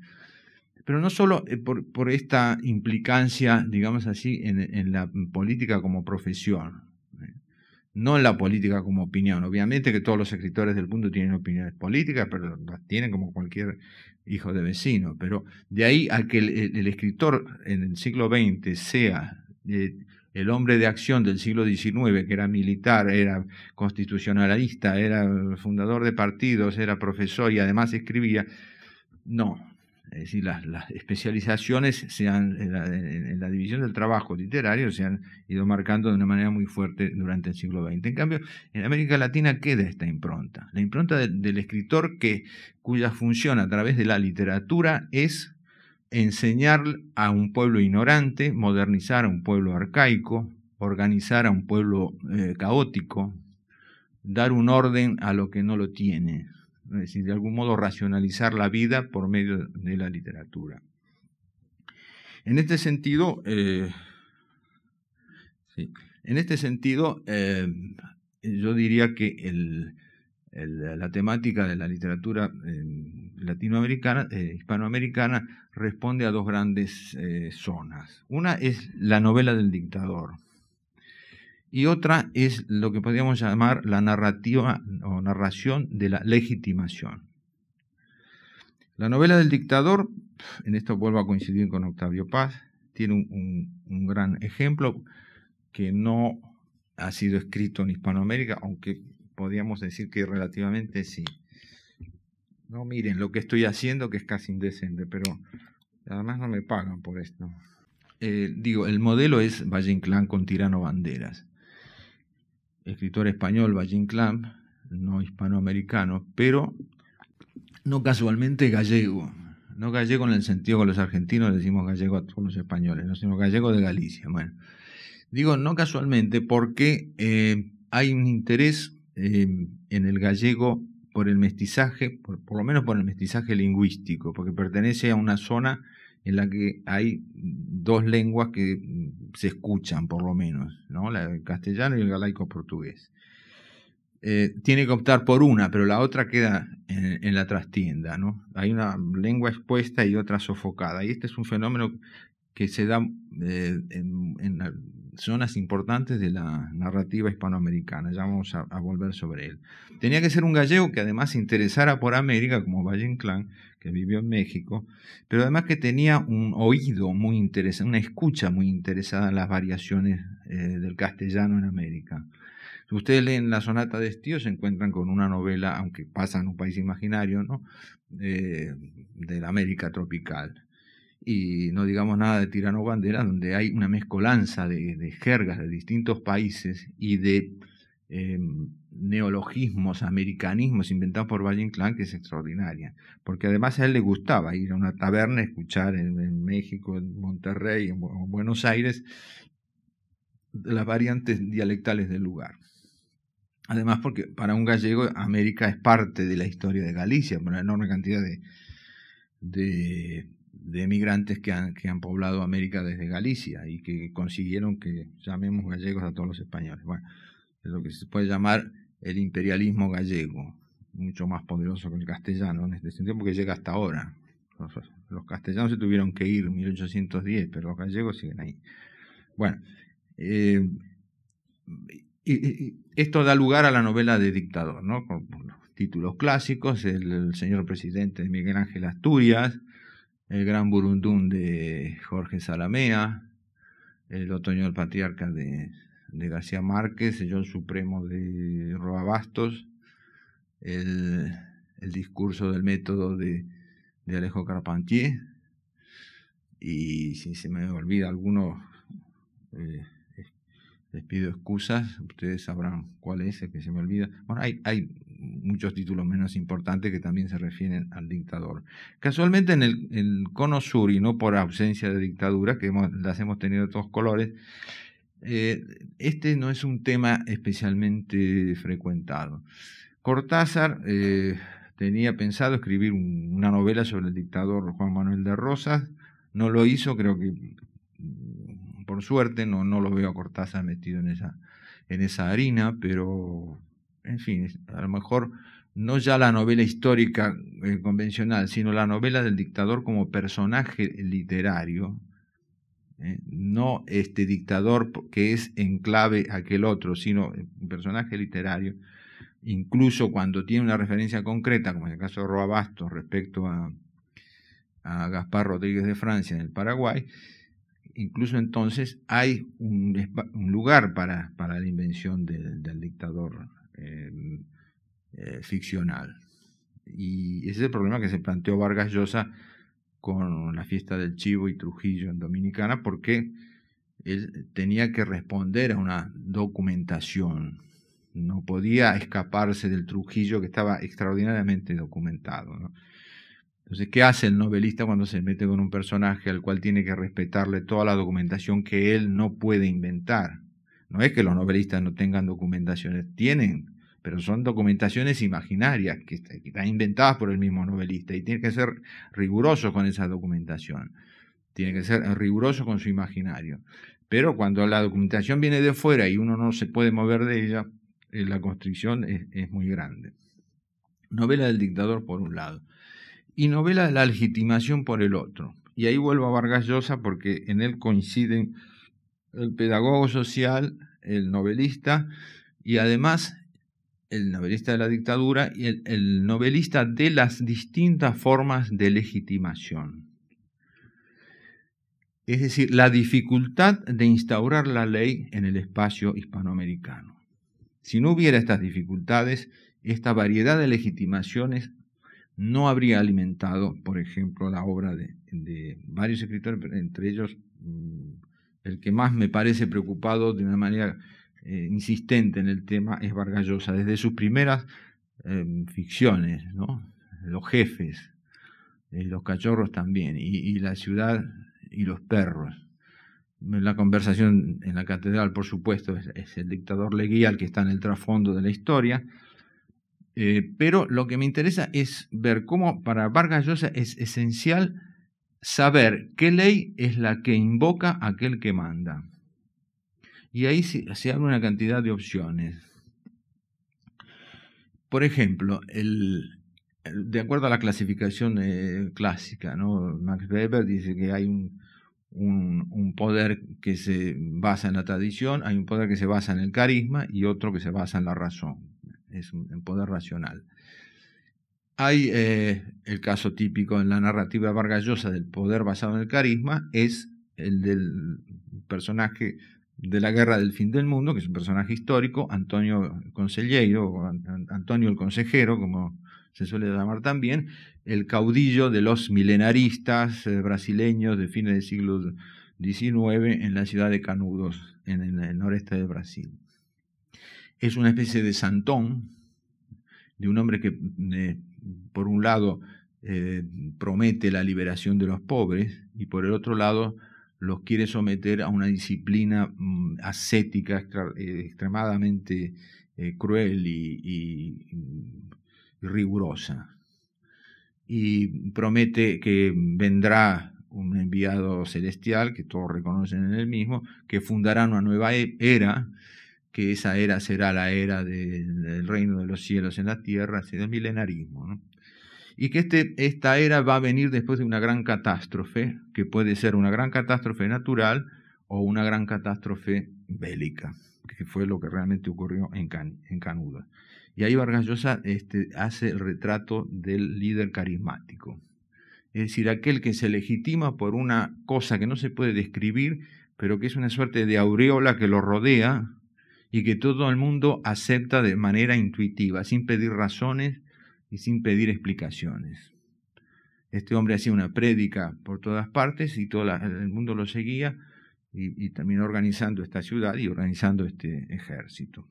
Pero no solo eh, por, esta implicancia, digamos así, en, la política como profesión, ¿eh? no en la política como opinión. Obviamente que todos los escritores del mundo tienen opiniones políticas, pero las tienen como cualquier hijo de vecino. Pero de ahí a que el, escritor en el siglo XX sea el hombre de acción del siglo XIX, que era militar, era constitucionalista, era fundador de partidos, era profesor y además escribía, no. Es decir, las, especializaciones se han, en, la, división del trabajo literario se han ido marcando de una manera muy fuerte durante el siglo XX. En cambio, en América Latina queda esta impronta, la impronta del escritor que, cuya función a través de la literatura es enseñar a un pueblo ignorante, modernizar a un pueblo arcaico, organizar a un pueblo eh, caótico, dar un orden a lo que no lo tiene, es decir, de algún modo racionalizar la vida por medio de la literatura. En este sentido, eh, en este sentido, eh, yo diría que el, la temática de la literatura eh, latinoamericana, eh, hispanoamericana, responde a dos grandes eh, zonas. Una es la novela del dictador y otra es lo que podríamos llamar la narrativa o narración de la legitimación. La novela del dictador, en esto vuelvo a coincidir con Octavio Paz, tiene un gran ejemplo que no ha sido escrito en Hispanoamérica, aunque podríamos decir que relativamente sí. No miren lo que estoy haciendo, que es casi indecente, pero además no me pagan por esto. Eh, digo, el modelo es Valle Inclán con Tirano Banderas. Escritor español Valle Inclán, no hispanoamericano, pero no casualmente gallego. No gallego en el sentido que los argentinos decimos gallego a todos los españoles, no, sino gallego de Galicia. Bueno, digo no casualmente porque eh, hay un interés Em, en el gallego por el mestizaje, por, lo menos por el mestizaje lingüístico, porque pertenece a una zona en la que hay dos lenguas que se escuchan, por lo menos, ¿no? el castellano y el galaico portugués. Eh, tiene que optar por una, pero la otra queda en, la trastienda, ¿no? Hay una lengua expuesta y otra sofocada. Y este es un fenómeno que se da eh, en, en, zonas importantes de la narrativa hispanoamericana. Ya vamos a, volver sobre él. Tenía que ser un gallego que además se interesara por América, como Valle Inclán, que vivió en México, pero además que tenía un oído muy interesante, una escucha muy interesada en las variaciones eh, del castellano en América. Si ustedes leen la sonata de Estío, se encuentran con una novela, aunque pasa en un país imaginario, ¿no? Eh, de la América tropical y no digamos nada de Tirano Bandera, donde hay una mezcolanza de, jergas de distintos países y de em, neologismos, americanismos inventados por Valle Inclán, que es extraordinaria. Porque además a él le gustaba ir a una taberna, escuchar en, México, en Monterrey, en, Buenos Aires, las variantes dialectales del lugar. Además, porque para un gallego América es parte de la historia de Galicia, por una enorme cantidad de de emigrantes que han, que han poblado América desde Galicia y que consiguieron que llamemos gallegos a todos los españoles. Bueno, es lo que se puede llamar el imperialismo gallego, mucho más poderoso que el castellano en este sentido, porque llega hasta ahora. Los, castellanos se tuvieron que ir en 1810, pero los gallegos siguen ahí. Bueno, eh, y, esto da lugar a la novela de dictador, ¿no? Con, los títulos clásicos, el señor presidente de Miguel Ángel Asturias, el Gran Burundún de Jorge Salamea, el Otoño del Patriarca de, García Márquez, el Yo Supremo de Roa Bastos, el, discurso del método de, Alejo Carpentier, y si se me olvida alguno, eh, les pido excusas, ustedes sabrán cuál es el que se me olvida. Bueno, hay, hay muchos títulos menos importantes que también se refieren al dictador. Casualmente en el, cono sur, y no por ausencia de dictadura, que las hemos tenido de todos colores, eh, este no es un tema especialmente frecuentado. Cortázar eh, tenía pensado escribir una novela sobre el dictador Juan Manuel de Rosas, no lo hizo, creo que por suerte no, no lo veo a Cortázar metido en esa, en esa harina, pero en fin, a lo mejor no ya la novela histórica eh, convencional, sino la novela del dictador como personaje literario, ¿eh? no este dictador que es en clave aquel otro, sino un personaje literario, incluso cuando tiene una referencia concreta, como en el caso de Roa Bastos respecto a, Gaspar Rodríguez de Francia en el Paraguay, incluso entonces hay un, lugar para, la invención del, dictador eh, ficcional. Y ese es el problema que se planteó Vargas Llosa con la fiesta del Chivo y Trujillo en Dominicana, porque él tenía que responder a una documentación. No podía escaparse del Trujillo que estaba extraordinariamente documentado. Entonces, ¿qué hace el novelista cuando se mete con un personaje al cual tiene que respetarle toda la documentación que él no puede inventar? No es que los novelistas no tengan documentaciones, tienen pero son documentaciones imaginarias que, están inventadas por el mismo novelista y tiene que ser riguroso con esa documentación, tiene que ser riguroso con su imaginario. Pero cuando la documentación viene de fuera y uno no se puede mover de ella, eh, la constricción es, muy grande. Novela del dictador por un lado y novela de la legitimación por el otro. Y ahí vuelvo a Vargas Llosa porque en él coinciden el pedagogo social, el novelista y además el novelista de la dictadura y el, novelista de las distintas formas de legitimación. Es decir, la dificultad de instaurar la ley en el espacio hispanoamericano. Si no hubiera estas dificultades, esta variedad de legitimaciones no habría alimentado, por ejemplo, la obra de, varios escritores, entre ellos mm, el que más me parece preocupado de una manera eh, insistente en el tema es Vargas Llosa, desde sus primeras em, ficciones, ¿no? los jefes, eh, los cachorros también, y, la ciudad y los perros. La conversación en la catedral, por supuesto, es, el dictador Leguía el que está en el trasfondo de la historia, eh, pero lo que me interesa es ver cómo para Vargas Llosa es esencial saber qué ley es la que invoca aquel que manda. Y ahí se, abre una cantidad de opciones. Por ejemplo, el, de acuerdo a la clasificación eh, clásica, ¿no? Max Weber dice que hay un, un, poder que se basa en la tradición, hay un poder que se basa en el carisma y otro que se basa en la razón, es un poder racional. Hay eh, el caso típico en la narrativa vargallosa del poder basado en el carisma, es el del personaje de la Guerra del Fin del Mundo, que es un personaje histórico, Antonio Conselheiro, o Antonio el Consejero, como se suele llamar también, el caudillo de los milenaristas eh, brasileños de fines del siglo XIX en la ciudad de Canudos, en el, noreste de Brasil. Es una especie de santón, de un hombre que, eh, por un lado, eh, promete la liberación de los pobres y por el otro lado los quiere someter a una disciplina mm, ascética eh, extremadamente eh, cruel y, rigurosa. Y promete que vendrá un enviado celestial, que todos reconocen en él mismo, que fundará una nueva e-, era, que esa era será la era del, reino de los cielos en la tierra, del milenarismo. ¿no? y que este, esta era va a venir después de una gran catástrofe, que puede ser una gran catástrofe natural o una gran catástrofe bélica, que fue lo que realmente ocurrió en, Canuda. Y ahí Vargas Llosa este, hace el retrato del líder carismático, es decir, aquel que se legitima por una cosa que no se puede describir, pero que es una suerte de aureola que lo rodea y que todo el mundo acepta de manera intuitiva, sin pedir razones, y sin pedir explicaciones. Este hombre hacía una prédica por todas partes y todo el mundo lo seguía y, terminó organizando esta ciudad y organizando este ejército.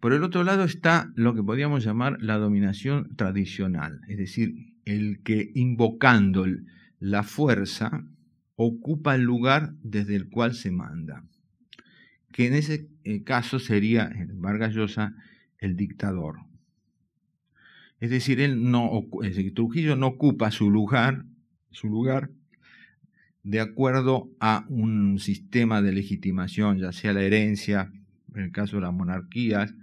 Por el otro lado está lo que podríamos llamar la dominación tradicional, es decir, el que invocando la fuerza ocupa el lugar desde el cual se manda, que en ese eh, caso sería, Vargas Llosa, el dictador, es decir, él no, Trujillo no ocupa su lugar, su lugar de acuerdo a un sistema de legitimación, ya sea la herencia, en el caso de las monarquías,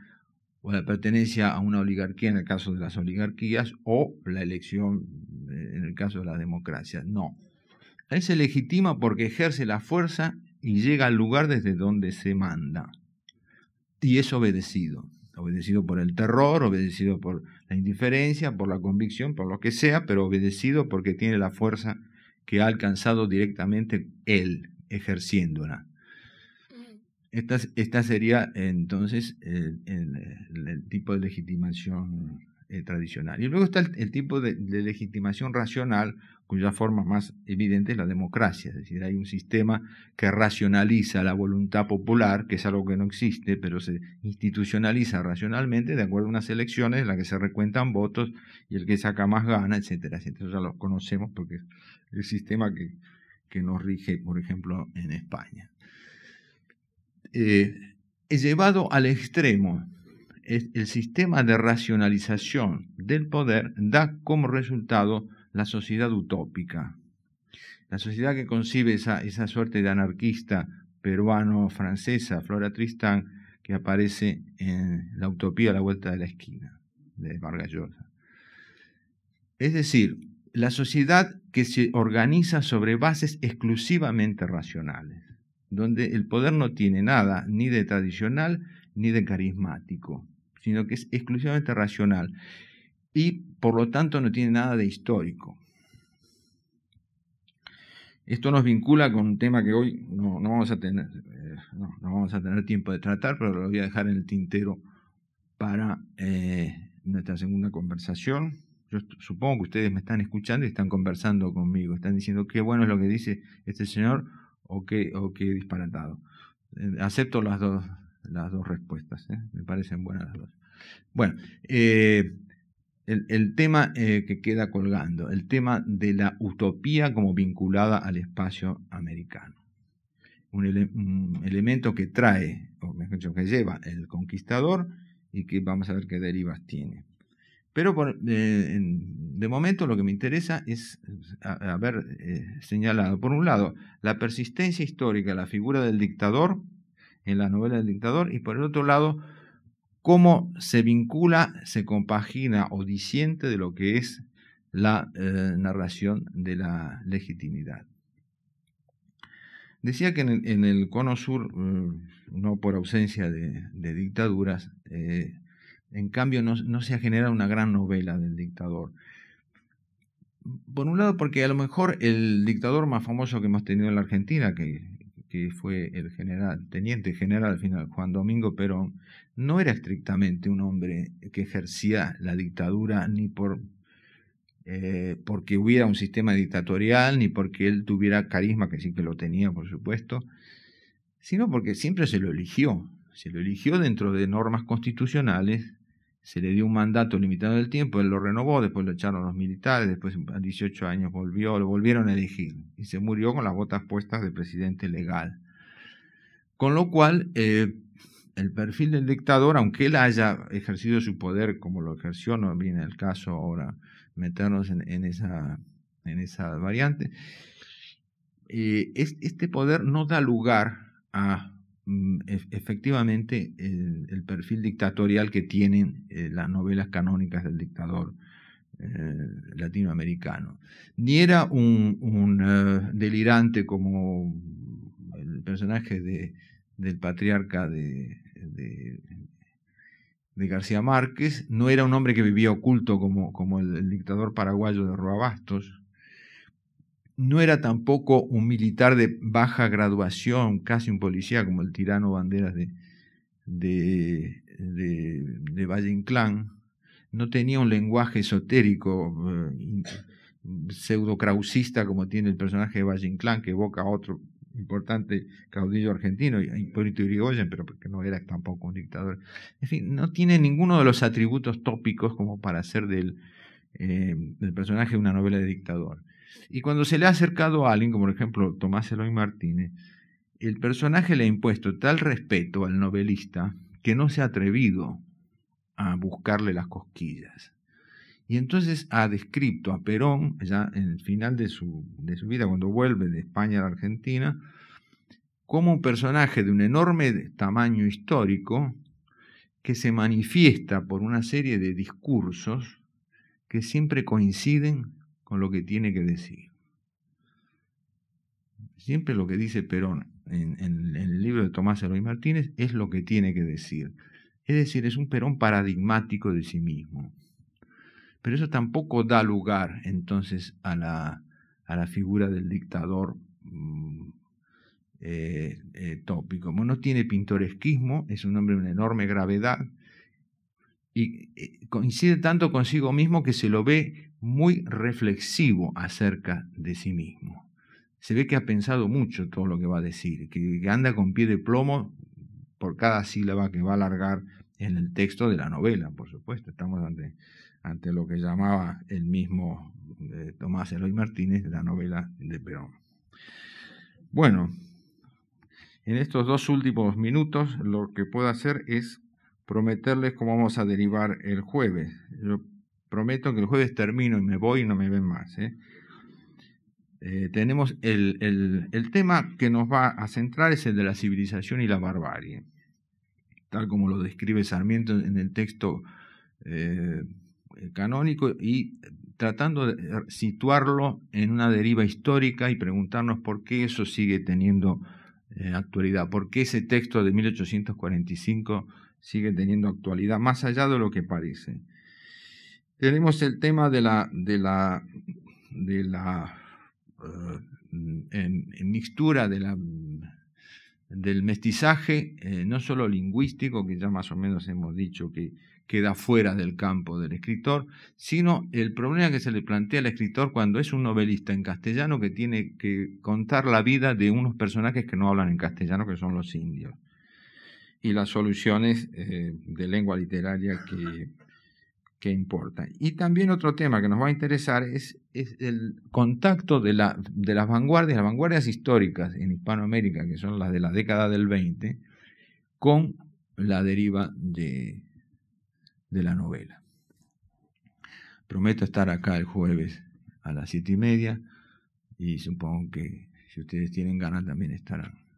o la pertenencia a una oligarquía en el caso de las oligarquías, o la elección eh, en el caso de la democracia. No. Él se legitima porque ejerce la fuerza y llega al lugar desde donde se manda. Y es obedecido obedecido por el terror, obedecido por la indiferencia, por la convicción, por lo que sea, pero obedecido porque tiene la fuerza que ha alcanzado directamente él, ejerciéndola. Esta, esta sería entonces el, tipo de legitimación eh, tradicional. Y luego está el, tipo de, legitimación racional, cuya forma más evidente es la democracia, es decir, hay un sistema que racionaliza la voluntad popular, que es algo que no existe, pero se institucionaliza racionalmente de acuerdo a unas elecciones en las que se recuentan votos y el que saca más gana, etcétera, etcétera. Eso ya lo conocemos porque es el sistema que, que nos rige, por ejemplo, en España. Eh, llevado al extremo, el sistema de racionalización del poder da como resultado la sociedad utópica. La sociedad que concibe esa, esa suerte de anarquista peruano-francesa, Flora Tristán, que aparece en La Utopía a la vuelta de la esquina, de Vargas Llosa. Es decir, la sociedad que se organiza sobre bases exclusivamente racionales donde el poder no tiene nada ni de tradicional ni de carismático, sino que es exclusivamente racional y por lo tanto no tiene nada de histórico. Esto nos vincula con un tema que hoy no, vamos, a tener, eh, no, vamos a tener tiempo de tratar, pero lo voy a dejar en el tintero para eh, nuestra segunda conversación. Yo supongo que ustedes me están escuchando y están conversando conmigo, están diciendo qué bueno es lo que dice este señor o qué, o qué disparatado. Eh, acepto las dos, las dos respuestas, ¿eh? me parecen buenas las dos. Bueno, eh, el, tema que queda colgando, el tema de la utopía como vinculada al espacio americano. Un, elemento que trae, o mejor dicho, que lleva el conquistador y que vamos a ver qué derivas tiene. Pero de momento lo que me interesa es haber eh, señalado, por un lado, la persistencia histórica, la figura del dictador en la novela del dictador, y por el otro lado, cómo se vincula, se compagina o disiente de lo que es la eh, narración de la legitimidad. Decía que en el, cono sur, eh, no por ausencia de, dictaduras, en cambio, no, se ha generado una gran novela del dictador. Por un lado, porque a lo mejor el dictador más famoso que hemos tenido en la Argentina, que, fue el general, teniente general al final, Juan Domingo Perón, no era estrictamente un hombre que ejercía la dictadura ni por eh, porque hubiera un sistema dictatorial, ni porque él tuviera carisma, que sí que lo tenía, por supuesto, sino porque siempre se lo eligió. Se lo eligió dentro de normas constitucionales se le dio un mandato limitado del tiempo, él lo renovó, después lo echaron los militares, después a 18 años volvió, lo volvieron a elegir y se murió con las botas puestas de presidente legal. Con lo cual, eh, el perfil del dictador, aunque él haya ejercido su poder como lo ejerció, no viene el caso ahora meternos en, esa, en variante, eh, este poder no da lugar a efectivamente el, perfil dictatorial que tienen eh, las novelas canónicas del dictador eh, latinoamericano. Ni era un, eh, delirante como el personaje de, del patriarca de, de, García Márquez, no era un hombre que vivía oculto como, como el, el dictador paraguayo de Roabastos, no era tampoco un militar de baja graduación, casi un policía como el tirano Banderas de, de, de, Valle Inclán, no tenía un lenguaje esotérico eh, pseudo-krausista como tiene el personaje de Valle Inclán, que evoca a otro importante caudillo argentino, Hipólito Yrigoyen, pero porque no era tampoco un dictador. En fin, no tiene ninguno de los atributos tópicos como para hacer del, eh, del personaje una novela de dictador. Y cuando se le ha acercado a alguien, como por ejemplo Tomás Eloy Martínez, el personaje le ha impuesto tal respeto al novelista que no se ha atrevido a buscarle las cosquillas. Y entonces ha descrito a Perón, ya en el final de su, de su vida, cuando vuelve de España a la Argentina, como un personaje de un enorme tamaño histórico que se manifiesta por una serie de discursos que siempre coinciden con lo que tiene que decir. Siempre lo que dice Perón en, el libro de Tomás Eloy Martínez es lo que tiene que decir. Es decir, es un Perón paradigmático de sí mismo. Pero eso tampoco da lugar entonces a la, a la figura del dictador mm, eh, eh, tópico. no tiene pintoresquismo, es un hombre de una enorme gravedad y eh, coincide tanto consigo mismo que se lo ve muy reflexivo acerca de sí mismo. Se ve que ha pensado mucho todo lo que va a decir, que, anda con pie de plomo por cada sílaba que va a alargar en el texto de la novela, por supuesto. Estamos ante, ante lo que llamaba el mismo Tomás Eloy Martínez la novela de Perón. Bueno, en estos dos últimos minutos lo que puedo hacer es prometerles cómo vamos a derivar el jueves. Prometo que el jueves termino y me voy y no me ven más. ¿eh? Eh, tenemos el, tema que nos va a centrar es el de la civilización y la barbarie, tal como lo describe Sarmiento en el texto eh, canónico y tratando de situarlo en una deriva histórica y preguntarnos por qué eso sigue teniendo actualidad, porque ese texto de 1845 sigue teniendo actualidad, más allá de lo que parece. Tenemos el tema de la, de la, de la eh, en, mixtura de la, del mestizaje, eh, no solo lingüístico, que ya más o menos hemos dicho que queda fuera del campo del escritor, sino el problema que se le plantea al escritor cuando es un novelista en castellano que tiene que contar la vida de unos personajes que no hablan en castellano, que son los indios, y las soluciones eh, de lengua literaria que, que importan. Y también otro tema que nos va a interesar es, es el contacto de, la, de las vanguardias, las vanguardias históricas en Hispanoamérica, que son las de la década del 20, con la deriva de, de la novela. Prometo estar acá el jueves a las siete y media y supongo que si ustedes tienen ganas también estarán.